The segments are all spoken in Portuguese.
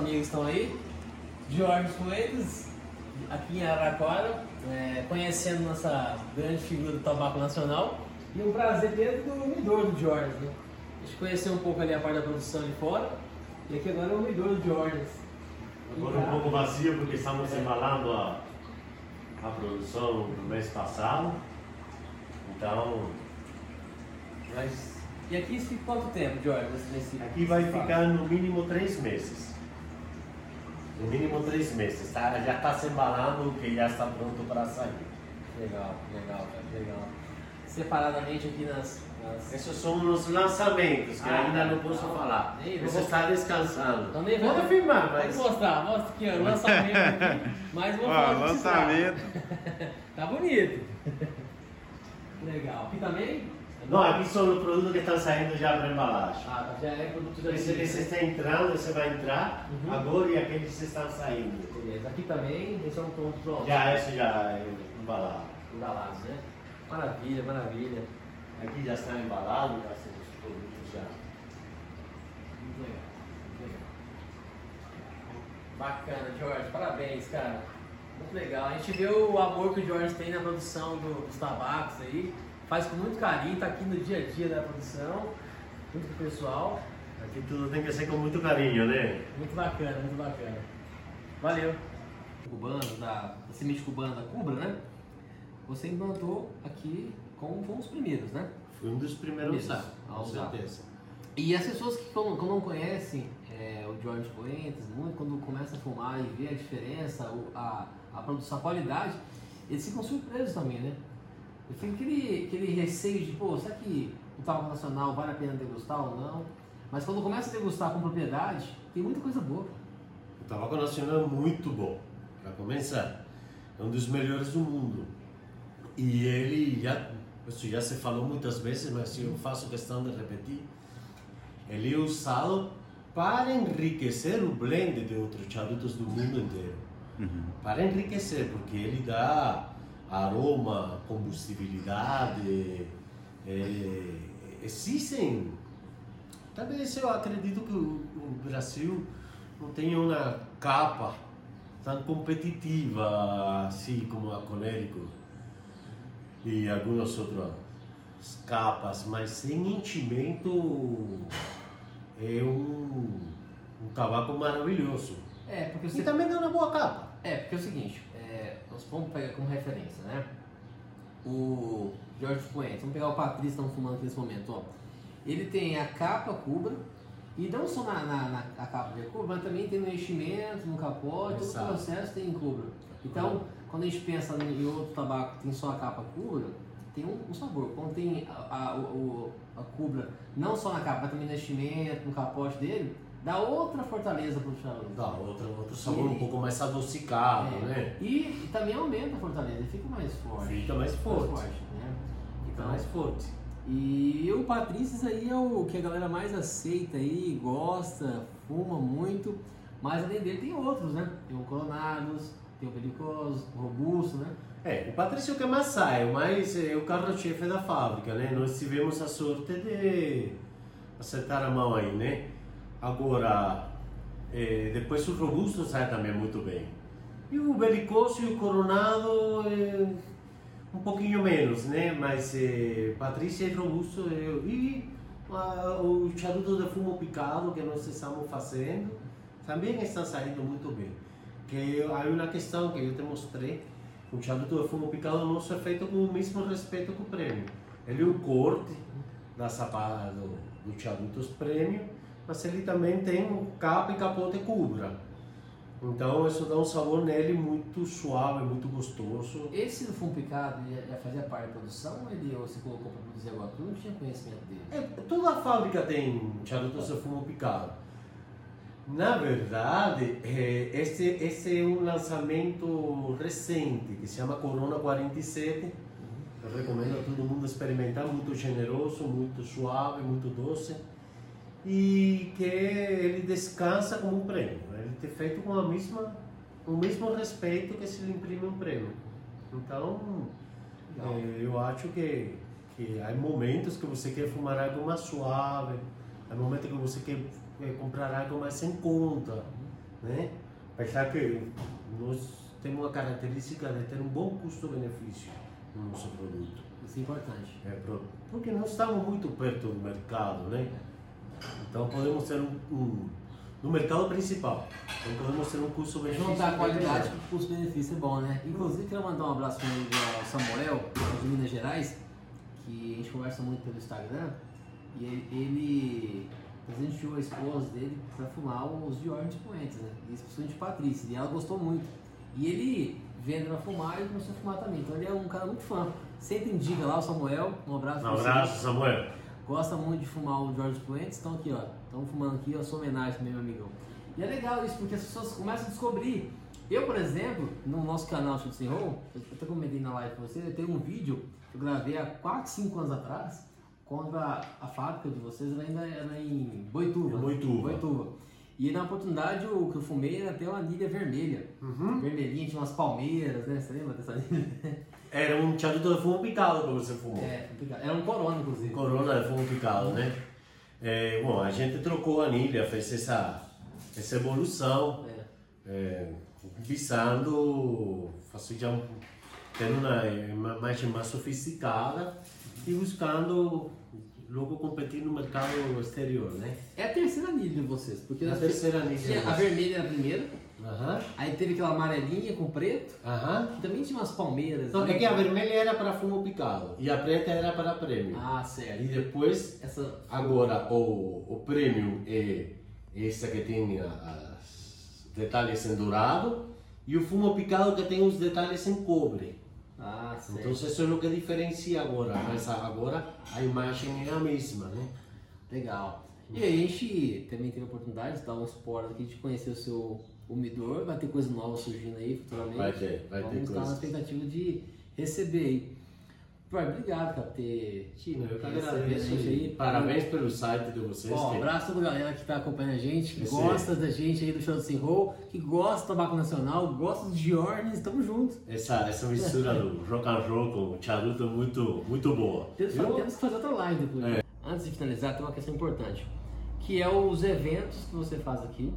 amigos estão aí. Jorge Coelhos, aqui em Araraquara, é, conhecendo nossa grande figura do tabaco nacional. E um prazer ter do umidor do Jorge. Né? A gente conheceu um pouco ali a parte da produção de fora. E aqui agora é o umidor do Jorge. Agora um pouco vazio porque estamos embalando a, a produção do mês passado. Então, Mas, e aqui isso fica quanto tempo, nesse aqui vai ficar no mínimo três meses. No mínimo três meses. Tá? Já está se embalando o que já está pronto para sair. Legal, legal, legal. Separadamente aqui nas. nas... Esses são os lançamentos que Ah, ainda não tá. posso falar. Ei, Você vou- está descansando. Então nem vai- filmar, mas. mostrar, mostra aqui, ó, lançamento aqui. Mas vou falar lançamento. Tá bonito. Legal. Aqui também? Não, aqui são os produtos que estão saindo já para embalagem. Ah, já é produto já Esse, esse está entrando, você vai entrar Uhum. agora e aqueles estão saindo. Beleza. Aqui também, esse é um pronto pronto. Já esse já é embalado. Embalados, né? Maravilha, maravilha. Aqui já está embalado, já são os produtos já. Muito legal, muito legal. Bacana, Jorge. Parabéns, cara. Muito legal. A gente vê o amor que o Jorge tem na produção do- dos tabacos aí. Faz com muito carinho, tá aqui no dia a dia da produção, junto com o pessoal. Aqui tudo tem que ser com muito carinho, né? Muito bacana, muito bacana. Valeu. Cubano, da, da semente cubana da Cubra, né? Você implantou aqui com, com os primeiros, né? Foi um dos primeiros Isso, a a com usar. certeza. E as pessoas que quando não conhecem é, o George Coentes, muito quando começa a fumar e vê a diferença, a, a produção, a qualidade, eles ficam surpresos também, né? Eu fico aquele, aquele receio de, pô, será que o tabaco nacional vale a pena degustar ou não? Mas quando começa a degustar com propriedade, tem muita coisa boa. O tabaco nacional é muito bom, para começar. É um dos melhores do mundo. E ele já, isso já se falou muitas vezes, mas eu faço questão de repetir. Ele é usado para enriquecer o blend de outros charutos do mundo inteiro. Para enriquecer, porque ele dá aroma, combustibilidade. é, existem Talvez eu acredito que o, o Brasil não tenha uma capa tão competitiva assim como a Conérico e algumas outras capas, mas sem enchimento é um, um tabaco maravilhoso. É, porque E você. também dá uma boa capa. É, porque é o seguinte, é, vamos pegar como referência, né? O Jorge Fuentes, vamos pegar o Patrício que estamos fumando aqui nesse momento, ó. Ele tem a capa Cubra, e não só na, na, na- a capa de Cubra, mas também tem no enchimento, no capote, todo o processo tem em Cubra. Então, quando a gente pensa em outro tabaco que tem só a capa Cubra, tem um, um sabor. Quando tem a, a, o- a Cubra, não só na capa, mas também no enchimento, no capote dele, dá outra fortaleza pro charuto. Dá outro, outro sabor um pouco mais adocicado, É, né? E, e também aumenta a fortaleza, fica mais forte. Fica mais forte. né? Fica Então, mais forte. E o Patrícios aí é o que a galera mais aceita aí, gosta, fuma muito. Mas além dele tem outros, né? Tem o Coronados, tem o Pericoso, o Robusto, né? É, o Patrício que mais sai, mas é o carro-chefe da fábrica, né? Nós tivemos a sorte de acertar a mão aí, né? Agora, é, depois o Robusto sai também muito bem. E o Belicoso e o Coronado, é, um pouquinho menos, né? Mas é, Patrícia e Robusto, e ah, o charuto de fumo picado que nós estamos fazendo, também está saindo muito bem. Que há uma questão que eu te mostrei, o charuto de fumo picado nosso é feito com o mesmo respeito que o prêmio. Ele é o corte da sapada do, do charutos prêmio, mas ele também tem capa e capote cubra. Então isso dá um sabor nele muito suave, muito gostoso. Esse do fumo picado já fazia parte da produção ou ele ou você colocou para produzir agora? Eu não tinha conhecimento dele. É, toda a fábrica tem charutos de fumo picado. Na verdade, é, este, este é um lançamento recente que se chama Corona 47. Eu recomendo a todo mundo experimentar, muito generoso, muito suave, muito doce. E que ele descansa como um prêmio. Ele é feito com a mesma, o mesmo respeito que se lhe imprime um prêmio. Então, é, eu acho que, que há momentos que você quer fumar algo mais suave, há momentos que você quer é, comprar algo mais em conta. né? Apesar que nós temos a característica de ter um bom custo-benefício no nosso produto. Isso é importante. É, porque não estamos muito perto do mercado, né? Então podemos ter um, um no mercado principal. Então podemos ter um custo-benefício. Juntar qualidade com custo-benefício é bom, né? Inclusive, quero mandar um abraço para o Samuel, de Minas Gerais, que a gente conversa muito pelo Instagram, e ele, presenteou a esposa dele para fumar os Dior expoentes, né? E principalmente Patrícia, e ela gostou muito. E ele, vendo ela fumar, ele começou a fumar também. Então ele é um cara muito fã. Sempre indica lá o Samuel, um abraço Um pra você. abraço, Samuel. Gosta muito de fumar o George Puentes, então aqui ó, estão fumando aqui, ó, sua homenagem meu amigão. E é legal isso, porque as pessoas começam a descobrir. Eu, por exemplo, no nosso canal Chute Sem Roll, eu até comentei na live com você, eu tenho um vídeo que eu gravei há 4, 5 anos atrás, quando a, a fábrica de vocês ainda era em Boituva. Em Boituva. Boituva. E na oportunidade o que eu fumei era até uma anilha vermelha. Uhum. Vermelhinha, tinha umas palmeiras, né? Você lembra dessa anilha? Era um charuto de fumo picado que você fumou. É, era um corona, inclusive. Corona fumo picado, né? É, bom, a gente trocou a anilha, fez essa, essa evolução, É. é, visando fazer já um, tendo uma uma imagem mais sofisticada e buscando logo competir no mercado exterior, né? É a terceira anilha de vocês, porque A terceira anilha. tinha a vermelha era a primeira, Aham, aí teve aquela amarelinha com preto, e também tinha umas palmeiras. Não, né? é que a vermelha era para fumo picado e a preta era para prêmio. Ah, certo. E depois Essa. Agora, o, o premium é essa que tem os detalhes em dourado e o fumo picado que tem os detalhes em cobre. Ah, certo. Então, isso é o que diferencia agora. Mas agora a imagem é a mesma, né? Legal. E aí a gente também teve a oportunidade de dar um spoiler aqui de conhecer o seu umidor, vai ter coisa nova surgindo aí futuramente. Vai ter, vai ter Vamos estar na expectativa de receber aí. Pai, obrigado, ter. Tino, eu que agradeço. aí. Parabéns pelo site de vocês. Ó, um abraço a toda a galera que está acompanhando a gente, que Esse- gosta da gente aí do Show do Roll, que gosta do tabaco nacional, gosta dos Diornes, tamo junto. Essa, essa mistura do rock and roll com o charuto é muito, muito boa. Temos, Viu? temos que fazer outra live depois. É. Antes de finalizar, tem uma questão importante, que é os eventos que você faz aqui,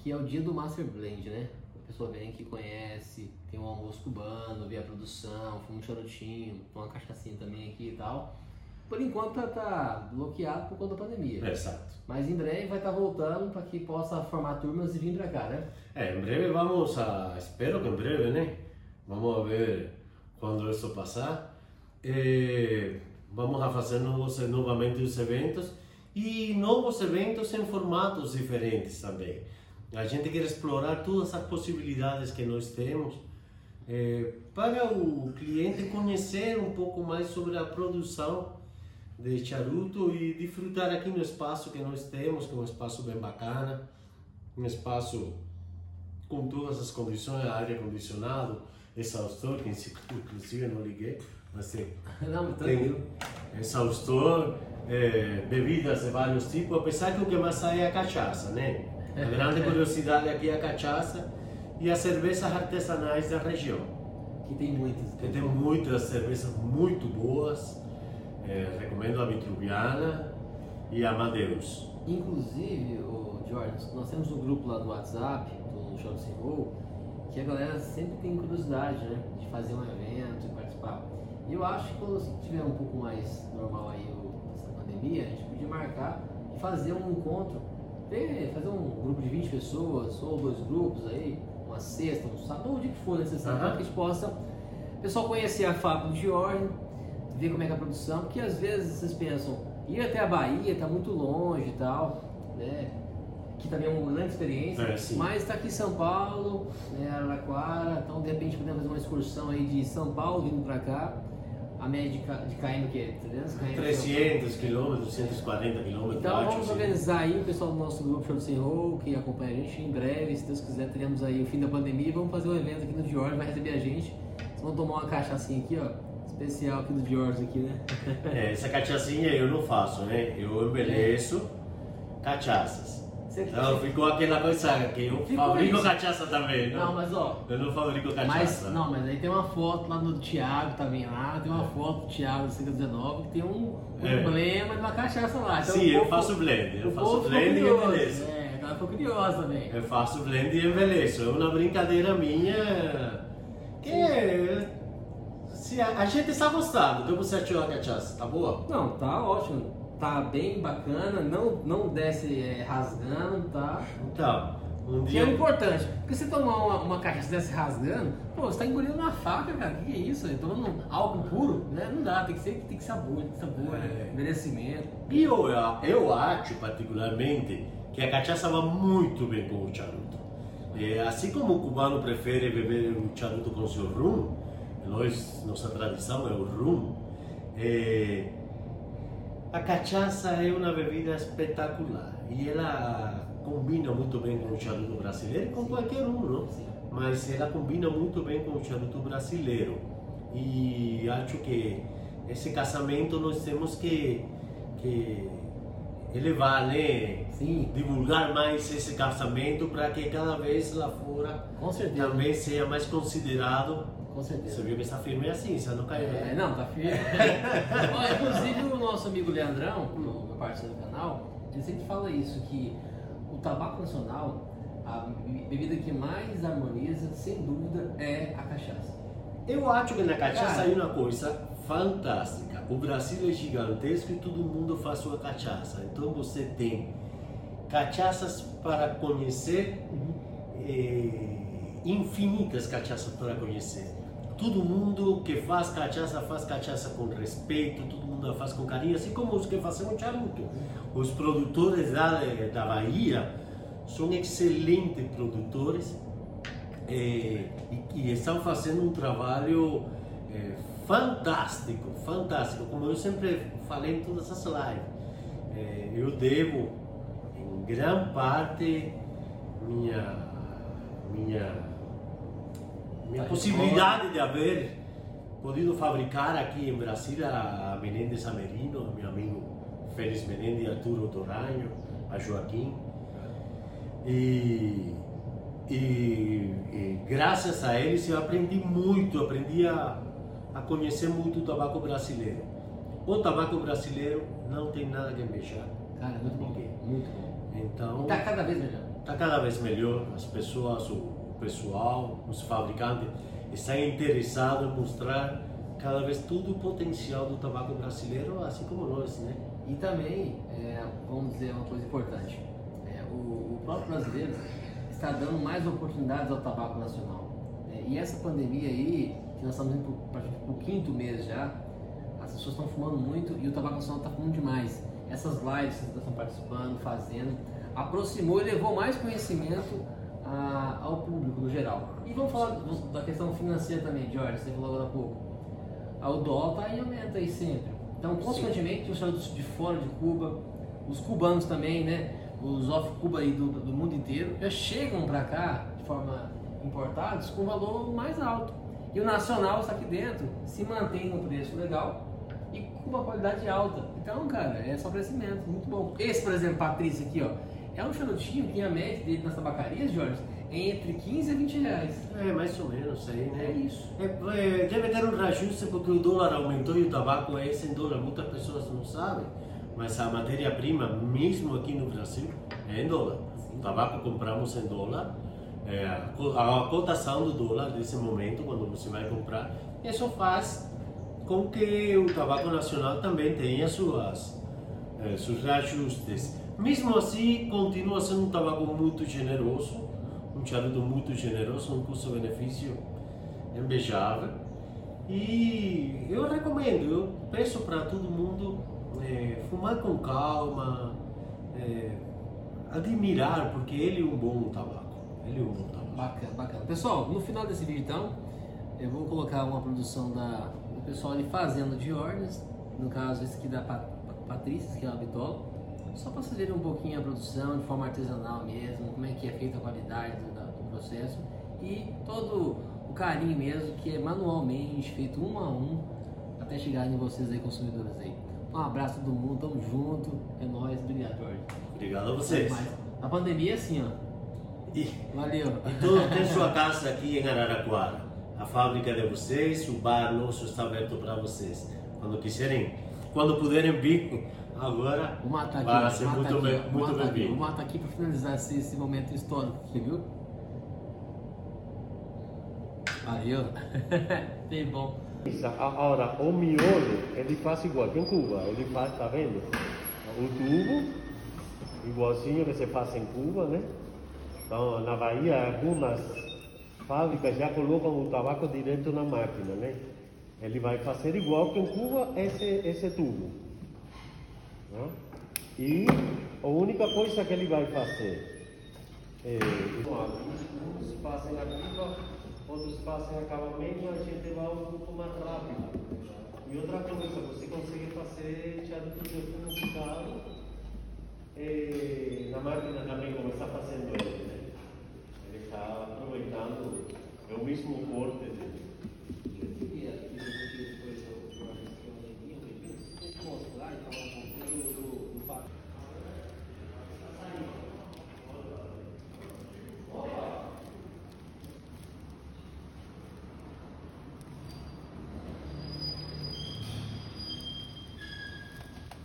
que é o dia do Master Blend, né? Pessoa vem aqui, conhece, tem um almoço cubano, vê a produção, fuma um charutinho, toma uma cachaçinha também aqui e tal. Por enquanto tá, tá bloqueado por conta da pandemia. Exato. Mas em breve vai estar voltando para que possa formar turmas e vir para cá, né? É, em breve vamos a, espero que em breve, né? Vamos ver quando isso passar. Eh, vamos a fazer novos, novamente os eventos e novos eventos em formatos diferentes também. A gente quer explorar todas as possibilidades que nós temos eh, para o cliente conhecer um pouco mais sobre a produção de charuto e desfrutar aqui no espaço que nós temos, que é um espaço bem bacana, um espaço com todas as condições, ar condicionado, exaustor, que inclusive não liguei, mas tem, Não, tem exaustor, eh, bebidas de vários tipos, apesar que o que mais sai é a cachaça, né? A grande curiosidade aqui é a cachaça e as cervejas artesanais da região. Que tem muitas. Que tem muitas cervejas muito boas, eh, recomendo a Vitruviana e a Amadeus. Inclusive, o Jordan, nós temos um grupo lá do WhatsApp, do Show Sem Roll, que a galera sempre tem curiosidade, né? De fazer um evento e participar. E eu acho que quando tiver um pouco mais normal aí essa pandemia, a gente podia marcar e fazer um encontro, ter- fazer um grupo de 20 pessoas, ou dois grupos aí, uma sexta, um sábado, o dia que for necessário, Aham. para que a gente possa o pessoal conhecer a fábrica de Jordan, ver como é que é a produção, porque às vezes vocês pensam, ir até a Bahia tá muito longe e tal, né? Que também é uma grande experiência, É, mas está aqui em São Paulo, né, Araraquara, então de repente podemos fazer uma excursão aí de São Paulo vindo para cá, a média de, de KM que é 300 km. 300 quilômetros, 240 quilômetros. Então vamos assim. organizar aí o pessoal do nosso grupo Show do Roll, que acompanha a gente em breve, se Deus quiser, teremos aí o fim da pandemia e vamos fazer um evento aqui no Dior, vai receber a gente. Vocês vão tomar uma cachaçinha aqui, ó, especial aqui do Dior aqui, né? É, essa cachaçinha eu não faço, né? Eu embeleço cachaças. Você- Então ficou aquela coisa que eu Ficou fabrico isso. cachaça também, não? Não, mas ó, Eu não fabrico mas, cachaça. não, mas aí tem uma foto lá do Thiago também lá, tem uma foto do Thiago do Ciclo 19 que tem um, um É. de uma cachaça lá. Então, Sim, o eu faço blend. Eu faço blend e curioso. embeleço. É, ela ficou curiosa também. Eu faço blend e envelheço. É uma brincadeira minha que se a, a gente está gostando. O que você achou da cachaça? Tá boa? Não, tá ótimo. Tá bem bacana, não, não desce é, rasgando, tá? Então, um Que é o dia. importante. Porque você tomar uma, uma cachaça dessa rasgando, pô, você tá engolindo uma faca, cara. O que, que é isso? Eu tomando álcool puro, né? Não dá, tem que ser, tem que sabor, tem que sabor, É. né? envelhecimento. E eu, eu acho, particularmente, que a cachaça vai muito bem com o charuto. É, assim como o cubano prefere beber o charuto com seu rum, nós, nossa tradição é o rum, é, a cachaça é uma bebida espetacular e ela combina muito bem com o charuto brasileiro e com qualquer um, não? Mas ela combina muito bem com o charuto brasileiro. E acho que esse casamento nós temos que, que elevar, né? Sim, Divulgar mais esse casamento para que cada vez lá fora também seja mais considerado. Com Você certeza. viu que essa firma é assim, você não caiu, É, né? não, tá firme. Ó, inclusive o nosso amigo Leandrão, meu parceiro do canal, ele sempre fala isso, que o tabaco nacional, a bebida que mais harmoniza, sem dúvida, é a cachaça. Eu acho que na cachaça é uma coisa fantástica. O Brasil é gigantesco e todo mundo faz sua cachaça. Então você tem cachaças para conhecer, eh, infinitas cachaças para conhecer. Todo mundo que faz cachaça faz cachaça com respeito, todo mundo faz com carinho, assim como os que fazem o charuto. Os produtores da, da Bahia são excelentes produtores eh, e, e estão fazendo um trabalho eh, fantástico, fantástico. Como eu sempre falei em todas as lives, eh, eu devo, em grande parte, minha, minha, minha possibilidade de haver podido fabricar aqui em Brasília a Menendez Amerino, meu amigo Félix Menendez, Arturo Toranho, a Joaquim. E, e, e graças a eles eu aprendi muito, aprendi a, a conhecer muito o tabaco brasileiro. O tabaco brasileiro não tem nada que envejar. Cara, muito bom. Ninguém. Muito bom. Então, E tá cada vez melhor. está cada vez melhor. As pessoas, o pessoal, os fabricantes estão interessados em mostrar cada vez todo o potencial do tabaco brasileiro, assim como nós, né? E também, é, vamos dizer uma coisa importante, é, o, o próprio brasileiro está dando mais oportunidades ao tabaco nacional. É, e essa pandemia aí, que nós estamos indo para o quinto mês já, as pessoas estão fumando muito e o tabaco nacional está fumando demais. Essas lives que vocês estão participando, fazendo, aproximou e levou mais conhecimento a- ao público no geral. E vamos falar da questão financeira também, Jorge, você falou agora há pouco. O dólar está em aumento aí sempre. Então, consequentemente, os charutos de fora de Cuba, os cubanos também, né? Os off-Cuba aí do, do mundo inteiro, já chegam para cá de forma importados com valor mais alto. E o nacional está aqui dentro, se mantém no preço legal e com uma qualidade alta. Então, cara, é só crescimento, muito bom. Esse, por exemplo, Patrícia aqui, ó, é um charutinho que a média dele nas tabacarias, Jorge, é entre 15 a 20 reais. É mais ou menos aí, né? É isso. É, é, deve ter um reajuste porque o dólar aumentou e o tabaco é 100 dólares. Muitas pessoas não sabem, mas a matéria-prima, mesmo aqui no Brasil, é em dólar. O tabaco compramos em dólar. É, a cotação do dólar nesse momento, quando você vai comprar, isso faz com que o tabaco nacional também tenha suas, eh, seus reajustes. Mesmo assim, continua sendo um tabaco muito generoso, um charuto muito generoso, um custo-benefício invejável. E eu recomendo, eu peço para todo mundo eh, fumar com calma, eh, admirar, porque ele é um bom tabaco. Ele é um bom tabaco. Bacana, bacana. Pessoal, no final desse vídeo então, eu vou colocar uma produção da, do pessoal ali fazendo de ordens, no caso esse aqui da Pa- Pa- Patrícia, que é a bitola, só para vocês verem um pouquinho a produção de forma artesanal mesmo, como é que é feita a qualidade do, do processo e todo o carinho mesmo, que é manualmente feito um a um, até chegar em vocês aí, consumidores aí. Um abraço todo mundo, tamo junto, é nóis, obrigado Jorge. Obrigado a vocês. A pandemia é assim, ó, E, valeu. e todos têm sua casa aqui em Araraquara. A fábrica é de vocês, o bar nosso está aberto para vocês. Quando quiserem, quando puderem vir agora Vou matar aqui. vai ó, ser muito, aqui, bem, ó, vou muito matar aqui, bem-vindo. Vou matar aqui para finalizar esse, esse momento histórico, você viu? Valeu. Bem bom. Agora, o miolo, ele faz igual que em Cuba. Ele faz, tá vendo? O tubo, igualzinho que se faz em Cuba, né? Então, na Bahia, algumas fábricas já colocam o tabaco direto na máquina, né? Ele vai fazer igual que em Cuba esse, esse tubo. E a única coisa que ele vai fazer é, uns fazem a curva, outros fazem acabamento, a gente vai um pouco mais rápido. E outra coisa, você consegue fazer charuto de fumo picado eh, na máquina também, como está fazendo ele. Né? Ele está aproveitando é o mesmo